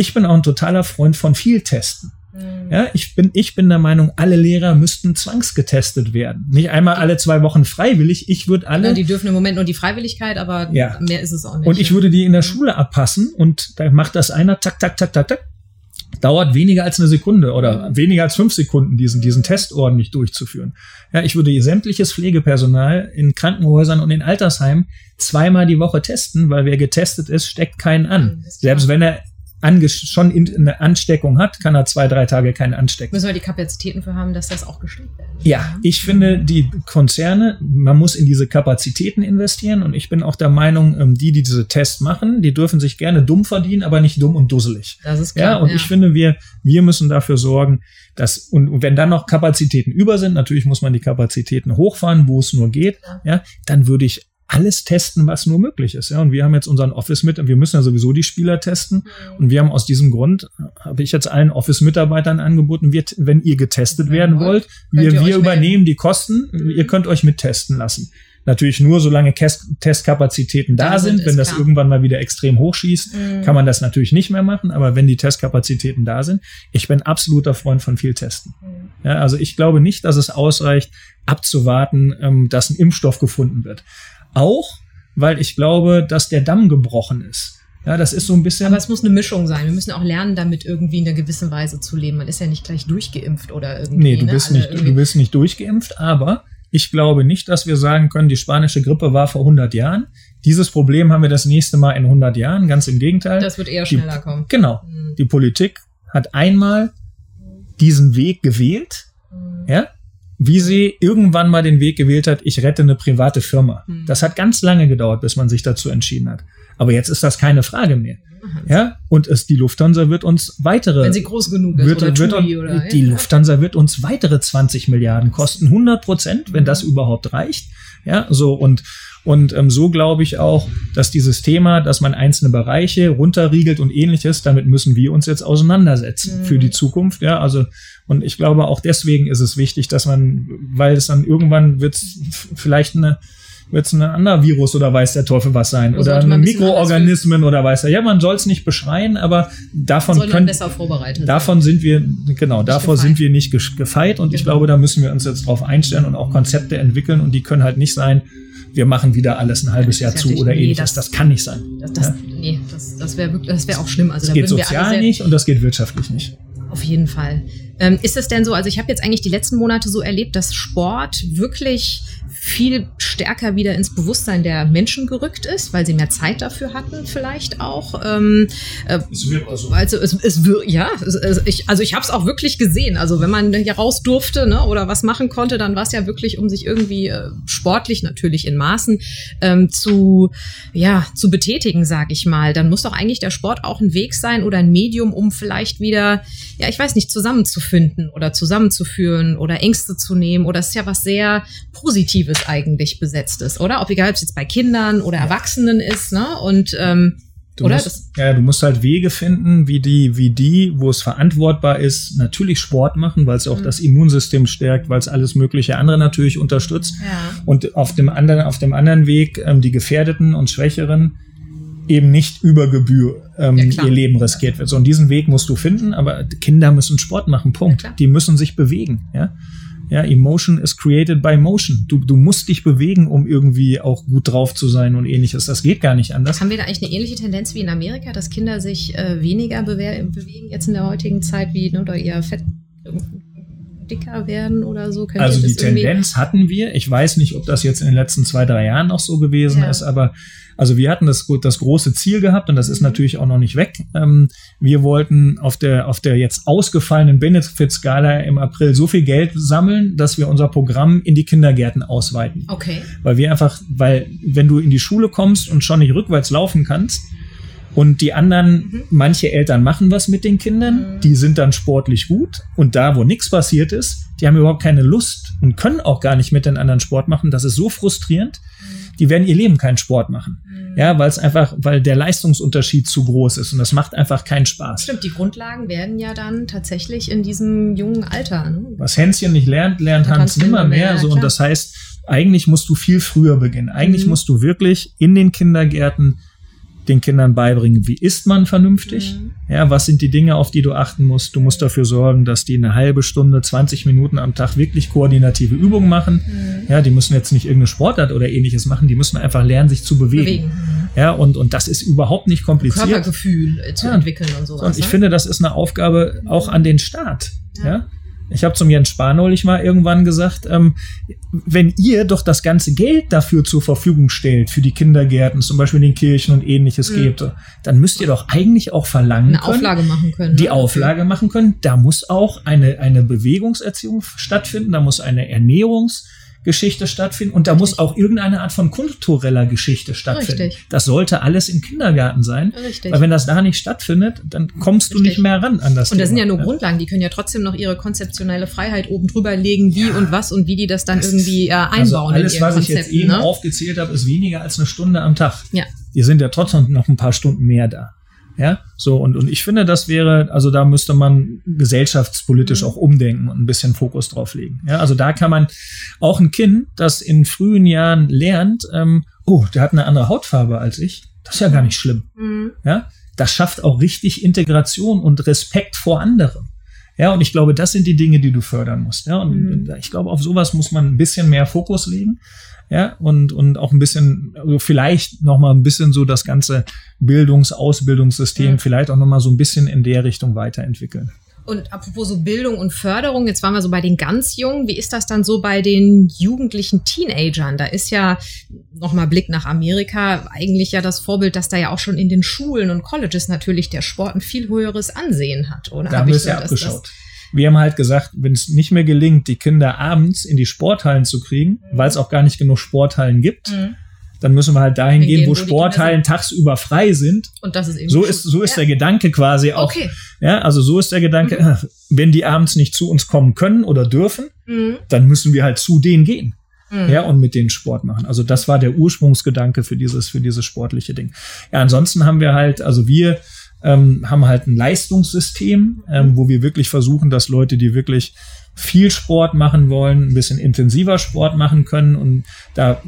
Ich bin auch ein totaler Freund von viel Testen. Mhm. Ja, ich bin, ich bin der Meinung, alle Lehrer müssten zwangsgetestet werden. Nicht einmal alle zwei Wochen freiwillig. Ich würde alle. Ja, die dürfen im Moment nur die Freiwilligkeit, aber ja. mehr ist es auch nicht. Und ich würde die in der Schule abpassen und da macht das einer, tak, tak, tak, tak, tak. Dauert weniger als eine Sekunde oder mhm. weniger als fünf Sekunden, diesen, diesen Test ordentlich durchzuführen. Ja, ich würde sämtliches Pflegepersonal in Krankenhäusern und in Altersheimen zweimal die Woche testen, weil wer getestet ist, steckt keinen an. Selbst wenn er schon in, eine Ansteckung hat, kann er zwei, drei Tage keinen anstecken. Müssen wir die Kapazitäten für haben, dass das auch gestimmt wird? Ja, ich finde, die Konzerne, man muss in diese Kapazitäten investieren und ich bin auch der Meinung, ähm, die, die diese Tests machen, die dürfen sich gerne dumm verdienen, aber nicht dumm und dusselig. Das ist klar. Ja, und ja. ich finde, wir, wir müssen dafür sorgen, dass, und wenn dann noch Kapazitäten über sind, natürlich muss man die Kapazitäten hochfahren, wo es nur geht, ja, dann würde ich alles testen, was nur möglich ist. Ja, und wir haben jetzt unseren Office mit, wir müssen ja sowieso die Spieler testen. Mhm. Und wir haben aus diesem Grund, habe ich jetzt allen Office-Mitarbeitern angeboten, wir, wenn ihr getestet mhm. werden wollt, wir, wir übernehmen die Kosten, ihr könnt euch mittesten lassen. Natürlich nur, solange Testkapazitäten da, da sind. wenn das klar. irgendwann mal wieder extrem hochschießt, mhm. kann man das natürlich nicht mehr machen. Aber wenn die Testkapazitäten da sind, ich bin absoluter Freund von viel Testen. Mhm. Ja, also ich glaube nicht, dass es ausreicht, abzuwarten, ähm, dass ein Impfstoff gefunden wird. Auch, weil ich glaube, dass der Damm gebrochen ist. Ja, das ist so ein bisschen. Aber es muss eine Mischung sein. Wir müssen auch lernen, damit irgendwie in einer gewissen Weise zu leben. Man ist ja nicht gleich durchgeimpft oder irgendwie. Nee, du ne? bist, nicht, du bist nicht durchgeimpft, aber ich glaube nicht, dass wir sagen können, die spanische Grippe war vor 100 Jahren. Dieses Problem haben wir das nächste Mal in 100 Jahren. Ganz im Gegenteil. Das wird eher schneller die, kommen. Genau. Mhm. Die Politik hat einmal diesen Weg gewählt. Mhm. Ja, wie sie irgendwann mal den Weg gewählt hat, ich rette eine private Firma. Mhm. Das hat ganz lange gedauert, bis man sich dazu entschieden hat. Aber jetzt ist das keine Frage mehr. Ja, und es, die Lufthansa wird uns weitere. Wenn sie groß genug ist, wird, oder, wird, oder Die ja. Lufthansa wird uns weitere 20 Milliarden kosten, 100 Prozent, wenn das überhaupt reicht. Ja, so und und ähm, so glaube ich auch, dass dieses Thema, dass man einzelne Bereiche runterriegelt und ähnliches, damit müssen wir uns jetzt auseinandersetzen mhm. für die Zukunft. Ja, also und ich glaube auch deswegen ist es wichtig, dass man, weil es dann irgendwann wird vielleicht eine wird es ein anderer Virus oder weiß der Teufel was sein oder ein Mikroorganismen oder weiß er. Ja, man soll es nicht beschreien, aber davon können, davon sind wir genau, davor gefeit. sind wir nicht gefeit und genau. ich glaube, da müssen wir uns jetzt drauf einstellen und auch Konzepte entwickeln und die können halt nicht sein, wir machen wieder alles ein halbes Jahr zu oder nee, ähnliches. Das, das, kann nicht sein. Das, das, ja? Nee, das, das wäre wäre auch schlimm. Also das geht sozial nicht und das geht wirtschaftlich nicht. Auf jeden Fall. Ähm, ist es denn so, also ich habe jetzt eigentlich die letzten Monate so erlebt, dass Sport wirklich viel stärker wieder ins Bewusstsein der Menschen gerückt ist, weil sie mehr Zeit dafür hatten, vielleicht auch. Ähm, äh, also es, es wird, ja, es, es, ich, also ich habe es auch wirklich gesehen. Also wenn man hier raus durfte ne, oder was machen konnte, dann war es ja wirklich, um sich irgendwie äh, sportlich natürlich in Maßen ähm, zu, ja, zu betätigen, sag ich mal. Dann muss doch eigentlich der Sport auch ein Weg sein oder ein Medium, um vielleicht wieder, ja, ich weiß nicht, zusammenzufinden oder zusammenzuführen oder Ängste zu nehmen. Oder es ist ja was sehr Positives Positives eigentlich besetzt ist, oder? Ob egal, ob es jetzt bei Kindern oder Erwachsenen ist, ne? Und ähm, Du oder? Musst, ja, du musst halt Wege finden, wie die, wie die, wo es verantwortbar ist, natürlich Sport machen, weil es auch mhm. das Immunsystem stärkt, weil es alles mögliche andere natürlich unterstützt. Ja. Und auf dem anderen, auf dem anderen Weg ähm, die Gefährdeten und Schwächeren eben nicht über Gebühr ähm, ja, ihr Leben riskiert wird. So, und diesen Weg musst du finden, aber Kinder müssen Sport machen, Punkt. Ja, die müssen sich bewegen, ja. Ja, Emotion is created by motion. Du, du musst dich bewegen, um irgendwie auch gut drauf zu sein und ähnliches. Das geht gar nicht anders. Haben wir da eigentlich eine ähnliche Tendenz wie in Amerika, dass Kinder sich äh, weniger bewegen jetzt in der heutigen Zeit, wie ne, oder ihr Fett dicker werden oder so? Könnt also die Tendenz hatten wir. Ich weiß nicht, ob das jetzt in den letzten zwei, drei Jahren noch so gewesen ja. ist, aber also wir hatten das, das große Ziel gehabt und das ist natürlich auch noch nicht weg. Ähm, wir wollten auf der, auf der jetzt ausgefallenen Benefit-Skala im April so viel Geld sammeln, dass wir unser Programm in die Kindergärten ausweiten. Okay. Weil wir einfach, weil wenn du in die Schule kommst und schon nicht rückwärts laufen kannst, Und die anderen, mhm. manche Eltern machen was mit den Kindern, mhm. die sind dann sportlich gut. Und da, wo nichts passiert ist, die haben überhaupt keine Lust und können auch gar nicht mit den anderen Sport machen. Das ist so frustrierend. Mhm. Die werden ihr Leben keinen Sport machen. Mhm. Ja, weil es einfach, weil der Leistungsunterschied zu groß ist und das macht einfach keinen Spaß. Stimmt, die Grundlagen werden ja dann tatsächlich in diesem jungen Alter. Ne? Was Hänschen nicht lernt, lernt Hans nimmer mehr. mehr so, und das heißt, eigentlich musst du viel früher beginnen. Eigentlich mhm. musst du wirklich in den Kindergärten den Kindern beibringen, wie isst man vernünftig? Mhm. Ja, was sind die Dinge, auf die du achten musst? Du musst dafür sorgen, dass die eine halbe Stunde, 20 Minuten am Tag wirklich koordinative Übungen machen. Mhm. Ja, die müssen jetzt nicht irgendeine Sportart oder ähnliches machen, die müssen einfach lernen, sich zu bewegen. bewegen. Ja, und, und das ist überhaupt nicht kompliziert. Körpergefühl zu ja. entwickeln und sowas. Und ich ne? finde, das ist eine Aufgabe auch an den Staat. ja? ja? Ich habe zum Jens Spahn neulich mal irgendwann gesagt, ähm, wenn ihr doch das ganze Geld dafür zur Verfügung stellt, für die Kindergärten, zum Beispiel den Kirchen und ähnliches mhm. gebt, dann müsst ihr doch eigentlich auch verlangen eine können, Auflage machen können. Die ne? Auflage machen können. Da muss auch eine, eine Bewegungserziehung stattfinden, da muss eine Ernährungs- Geschichte stattfinden und da Richtig. muss auch irgendeine Art von kultureller Geschichte stattfinden. Richtig. Das sollte alles im Kindergarten sein, Richtig. weil wenn das da nicht stattfindet, dann kommst du nicht mehr ran an das Und das sind ja nur Grundlagen, die können ja trotzdem noch ihre konzeptionelle Freiheit oben drüber legen, wie ja. und was und wie die das dann das irgendwie äh, einbauen. Also alles, was Konzept, ich jetzt eben ne? aufgezählt habe, ist weniger als eine Stunde am Tag. Ja. Die sind ja trotzdem noch ein paar Stunden mehr da. Ja, so und, und ich finde, das wäre, also da müsste man gesellschaftspolitisch auch umdenken und ein bisschen Fokus drauf legen. Ja, also da kann man auch ein Kind, das in frühen Jahren lernt, ähm, oh, der hat eine andere Hautfarbe als ich, das ist ja gar nicht schlimm. Mhm. Ja, das schafft auch richtig Integration und Respekt vor anderen. Ja, und ich glaube, das sind die Dinge, die du fördern musst. Ja, und mhm. ich glaube, auf sowas muss man ein bisschen mehr Fokus legen ja, und, und auch ein bisschen, also vielleicht nochmal ein bisschen so das ganze Bildungs-, Ausbildungssystem, mhm. vielleicht auch nochmal so ein bisschen in der Richtung weiterentwickeln. Und apropos so Bildung und Förderung, jetzt waren wir so bei den ganz Jungen. Wie ist das dann so bei den jugendlichen Teenagern? Da ist ja nochmal Blick nach Amerika eigentlich ja das Vorbild, dass da ja auch schon in den Schulen und Colleges natürlich der Sport ein viel höheres Ansehen hat, oder? Da haben wir es ja abgeschaut. Das, wir haben halt gesagt, wenn es nicht mehr gelingt, die Kinder abends in die Sporthallen zu kriegen, weil es auch gar nicht genug Sporthallen gibt, mhm. dann müssen wir halt dahin gehen, wo, wo Sporthallen tagsüber frei sind. Und das ist eben so ist so ist ja. der Gedanke quasi auch. Okay. Ja, also so ist der Gedanke, mhm. wenn die abends nicht zu uns kommen können oder dürfen, mhm. dann müssen wir halt zu denen gehen. Mhm. Ja, und mit denen Sport machen. Also das war der Ursprungsgedanke für dieses, für dieses sportliche Ding. Ja, ansonsten haben wir halt, also wir ähm, haben halt ein Leistungssystem, ähm, wo wir wirklich versuchen, dass Leute, die wirklich viel Sport machen wollen, ein bisschen intensiver Sport machen können und da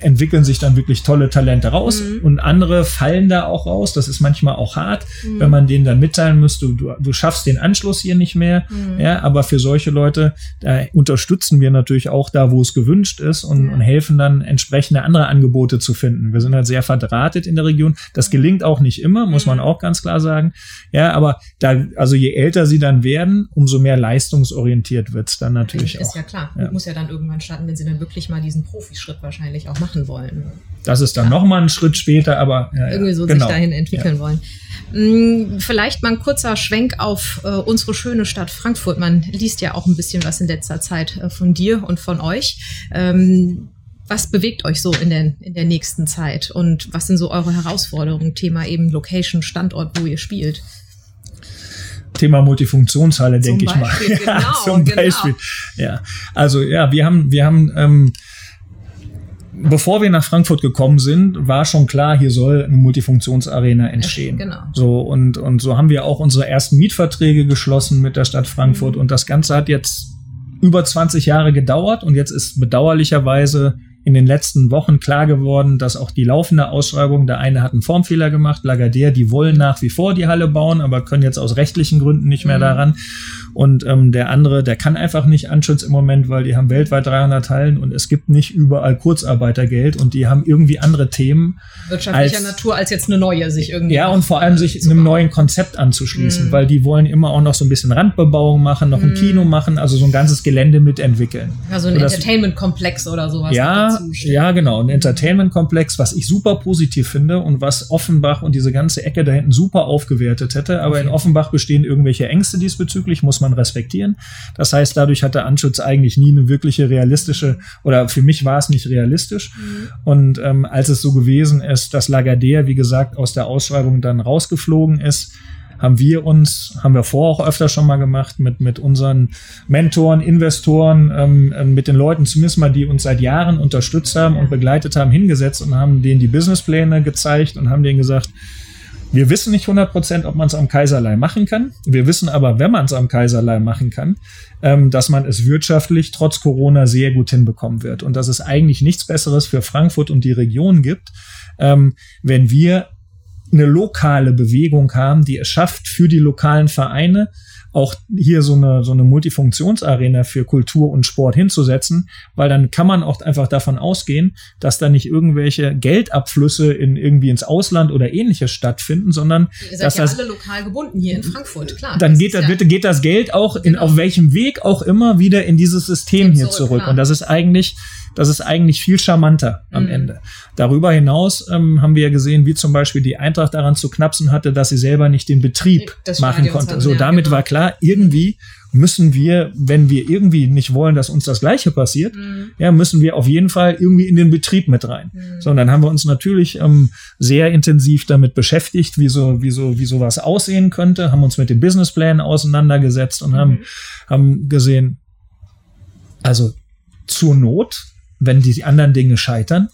entwickeln sich dann wirklich tolle Talente raus mhm. und andere fallen da auch raus. Das ist manchmal auch hart, mhm. wenn man denen dann mitteilen müsste, du, du schaffst den Anschluss hier nicht mehr. Mhm. Ja, aber für solche Leute, da unterstützen wir natürlich auch da, wo es gewünscht ist und, und, helfen dann entsprechende andere Angebote zu finden. Wir sind halt sehr verdrahtet in der Region. Das gelingt auch nicht immer, muss man mhm. auch ganz klar sagen. Ja, aber da, also je älter sie dann werden, umso mehr leistungsorientiert wird es dann natürlich ist auch. Ist ja klar. Ja. Muss ja dann irgendwann starten, wenn sie dann wirklich mal diesen Profischritt wahrscheinlich auch machen wollen. Das ist dann ja. noch mal ein Schritt später, aber ja, irgendwie so genau. sich dahin entwickeln wollen. Mm, vielleicht mal ein kurzer Schwenk auf äh, unsere schöne Stadt Frankfurt. Man liest ja auch ein bisschen was in letzter Zeit äh, von dir und von euch. Ähm, was bewegt euch so in der, in der nächsten Zeit und was sind so eure Herausforderungen? Thema eben Location, Standort, wo ihr spielt. Thema Multifunktionshalle, denke ich mal. Genau, ja, zum genau. Beispiel. Ja, also ja, wir haben, wir haben, ähm, bevor wir nach Frankfurt gekommen sind, war schon klar, hier soll eine Multifunktionsarena entstehen. Genau. So und und so haben wir auch unsere ersten Mietverträge geschlossen mit der Stadt Frankfurt mhm. und das Ganze hat jetzt über 20 Jahre gedauert und jetzt ist bedauerlicherweise in den letzten Wochen klar geworden, dass auch die laufende Ausschreibung, der eine hat einen Formfehler gemacht, Lagardère, die wollen nach wie vor die Halle bauen, aber können jetzt aus rechtlichen Gründen nicht mehr mhm. daran. Und ähm, der andere, der kann einfach nicht Anschutz im Moment, weil die haben weltweit 300 Hallen und es gibt nicht überall Kurzarbeitergeld und die haben irgendwie andere Themen. Wirtschaftlicher als, Natur als jetzt eine neue sich irgendwie. Ja, und vor allem sich einem neuen Konzept anzuschließen, mhm. weil die wollen immer auch noch so ein bisschen Randbebauung machen, noch ein mhm. Kino machen, also so ein ganzes Gelände mitentwickeln. Ja, so ein Entertainment-Komplex oder sowas. Ja, ja, ja, genau, ein Entertainment-Komplex, was ich super positiv finde und was Offenbach und diese ganze Ecke da hinten super aufgewertet hätte. Aber okay. in Offenbach bestehen irgendwelche Ängste diesbezüglich, muss man respektieren. Das heißt, dadurch hat der Anschutz eigentlich nie eine wirkliche realistische, oder für mich war es nicht realistisch. Mhm. Und ähm, als es so gewesen ist, dass Lagardère, wie gesagt, aus der Ausschreibung dann rausgeflogen ist, haben wir uns, haben wir vorher auch öfter schon mal gemacht, mit, mit unseren Mentoren, Investoren, ähm, äh, mit den Leuten zumindest mal, die uns seit Jahren unterstützt haben und begleitet haben, hingesetzt und haben denen die Businesspläne gezeigt und haben denen gesagt, wir wissen nicht 100 Prozent, ob man es am Kaiserlei machen kann. Wir wissen aber, wenn man es am Kaiserlei machen kann, ähm, dass man es wirtschaftlich trotz Corona sehr gut hinbekommen wird und dass es eigentlich nichts Besseres für Frankfurt und die Region gibt, ähm, wenn wir eine lokale Bewegung haben, die es schafft, für die lokalen Vereine auch hier so eine, so eine Multifunktionsarena für Kultur und Sport hinzusetzen, weil dann kann man auch einfach davon ausgehen, dass da nicht irgendwelche Geldabflüsse in irgendwie ins Ausland oder ähnliches stattfinden, sondern Ihr seid dass ja das, alle lokal gebunden hier in Frankfurt, klar. Dann geht, das, ja geht das Geld auch in, genau. auf welchem Weg auch immer wieder in dieses System hier zurück. zurück. Und das ist eigentlich das ist eigentlich viel charmanter am mhm. Ende. Darüber hinaus ähm, haben wir ja gesehen, wie zum Beispiel die Eintracht daran zu knapsen hatte, dass sie selber nicht den Betrieb das machen konnte. so, ja, damit genau. war klar, irgendwie müssen wir, wenn wir irgendwie nicht wollen, dass uns das Gleiche passiert, mhm. ja, müssen wir auf jeden Fall irgendwie in den Betrieb mit rein. Mhm. So, und dann haben wir uns natürlich ähm, sehr intensiv damit beschäftigt, wie so, wie so, wie sowas aussehen könnte, haben uns mit den Businessplänen auseinandergesetzt und mhm. haben, haben gesehen, also zur Not wenn die anderen Dinge scheitern,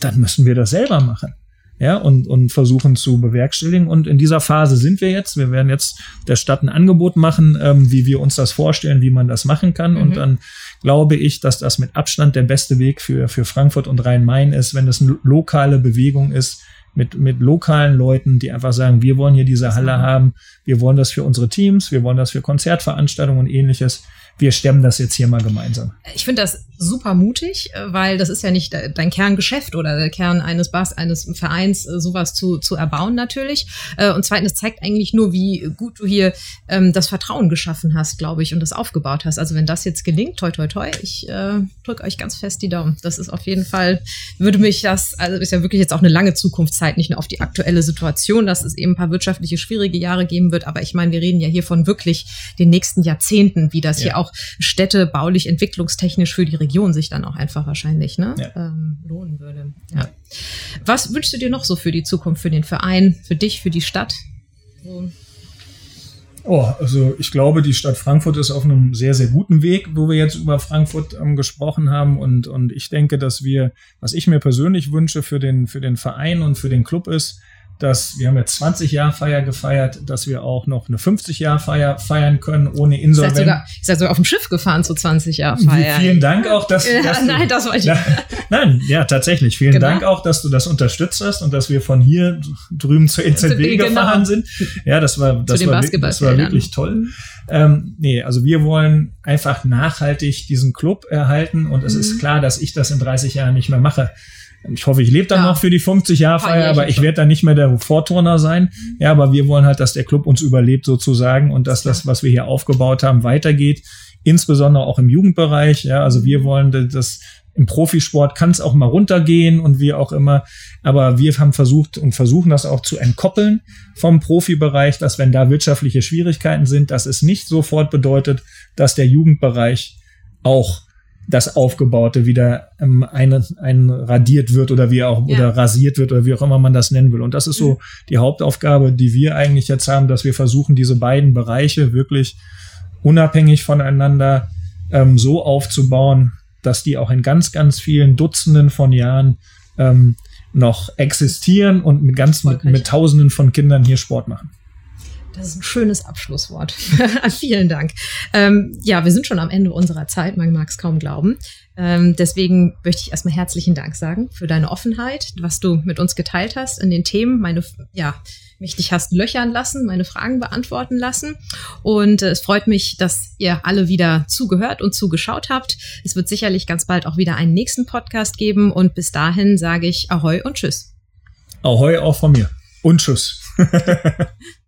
dann müssen wir das selber machen. Ja, und, und versuchen zu bewerkstelligen. Und in dieser Phase sind wir jetzt. Wir werden jetzt der Stadt ein Angebot machen, ähm, wie wir uns das vorstellen, wie man das machen kann. Mhm. Und dann glaube ich, dass das mit Abstand der beste Weg für, für Frankfurt und Rhein-Main ist, wenn es eine lokale Bewegung ist, mit, mit lokalen Leuten, die einfach sagen, wir wollen hier diese Halle haben, wir wollen das für unsere Teams, wir wollen das für Konzertveranstaltungen und ähnliches wir stemmen das jetzt hier mal gemeinsam. Ich finde das super mutig, äh, weil das ist ja nicht dein Kerngeschäft oder der Kern eines Bars, eines Vereins, äh, sowas zu, zu erbauen natürlich. Äh, und zweitens zeigt eigentlich nur, wie gut du hier ähm, das Vertrauen geschaffen hast, glaube ich, und das aufgebaut hast. Also wenn das jetzt gelingt, toi toi toi, ich äh, drücke euch ganz fest die Daumen. Das ist auf jeden Fall, würde mich das, also ist ja wirklich jetzt auch eine lange Zukunftszeit, nicht nur auf die aktuelle Situation, dass es eben ein paar wirtschaftliche schwierige Jahre geben wird, aber ich meine, wir reden ja hier von wirklich den nächsten Jahrzehnten, wie das ja. hier auch auch Städte baulich, entwicklungstechnisch für die Region sich dann auch einfach wahrscheinlich ne, ja. ähm, lohnen würde. Ja. Was wünschst du dir noch so für die Zukunft, für den Verein, für dich, für die Stadt? So. Oh, also ich glaube, die Stadt Frankfurt ist auf einem sehr, sehr guten Weg, wo wir jetzt über Frankfurt ähm, gesprochen haben. Und, und ich denke, dass wir, was ich mir persönlich wünsche für den, für den Verein und für den Club ist, dass wir haben jetzt 20 Jahr Feier gefeiert, dass wir auch noch eine 50 Jahr Feier feiern können ohne Insolvenz. Ihr seid seid sogar auf dem Schiff gefahren zu 20 Jahr Feier. Vielen Dank auch, dass, ja, dass nein, das wollte ich. nein, ja, tatsächlich. Vielen genau. Dank auch, dass du das unterstützt hast und dass wir von hier drüben zur EZB genau. gefahren sind. Ja, das war das war, das war wirklich toll. Ähm, nee, also wir wollen einfach nachhaltig diesen Club erhalten und es mhm. ist klar, dass ich das in 30 Jahren nicht mehr mache. Ich hoffe, ich lebe dann ja. noch für die 50 Jahre Feier, aber ich werde dann nicht mehr der Vorturner sein. Ja, aber wir wollen halt, dass der Club uns überlebt sozusagen und dass das, was wir hier aufgebaut haben, weitergeht. Insbesondere auch im Jugendbereich. Ja, also wir wollen das im Profisport kann es auch mal runtergehen und wie auch immer. Aber wir haben versucht und versuchen das auch zu entkoppeln vom Profibereich, dass wenn da wirtschaftliche Schwierigkeiten sind, dass es nicht sofort bedeutet, dass der Jugendbereich auch das Aufgebaute wieder ähm, ein, ein radiert wird oder wie auch ja. oder rasiert wird oder wie auch immer man das nennen will. Und das ist so mhm. die Hauptaufgabe, die wir eigentlich jetzt haben, dass wir versuchen, diese beiden Bereiche wirklich unabhängig voneinander ähm, so aufzubauen, dass die auch in ganz, ganz vielen Dutzenden von Jahren ähm, noch existieren und mit ganz mit, mit Tausenden von Kindern hier Sport machen. Das ist ein schönes Abschlusswort. Vielen Dank. Ähm, ja, wir sind schon am Ende unserer Zeit, man mag es kaum glauben. Ähm, deswegen möchte ich erstmal herzlichen Dank sagen für deine Offenheit, was du mit uns geteilt hast in den Themen, meine, ja, mich dich hast löchern lassen, meine Fragen beantworten lassen. Und äh, es freut mich, dass ihr alle wieder zugehört und zugeschaut habt. Es wird sicherlich ganz bald auch wieder einen nächsten Podcast geben. Und bis dahin sage ich Ahoi und Tschüss. Ahoi auch von mir. Und Tschüss.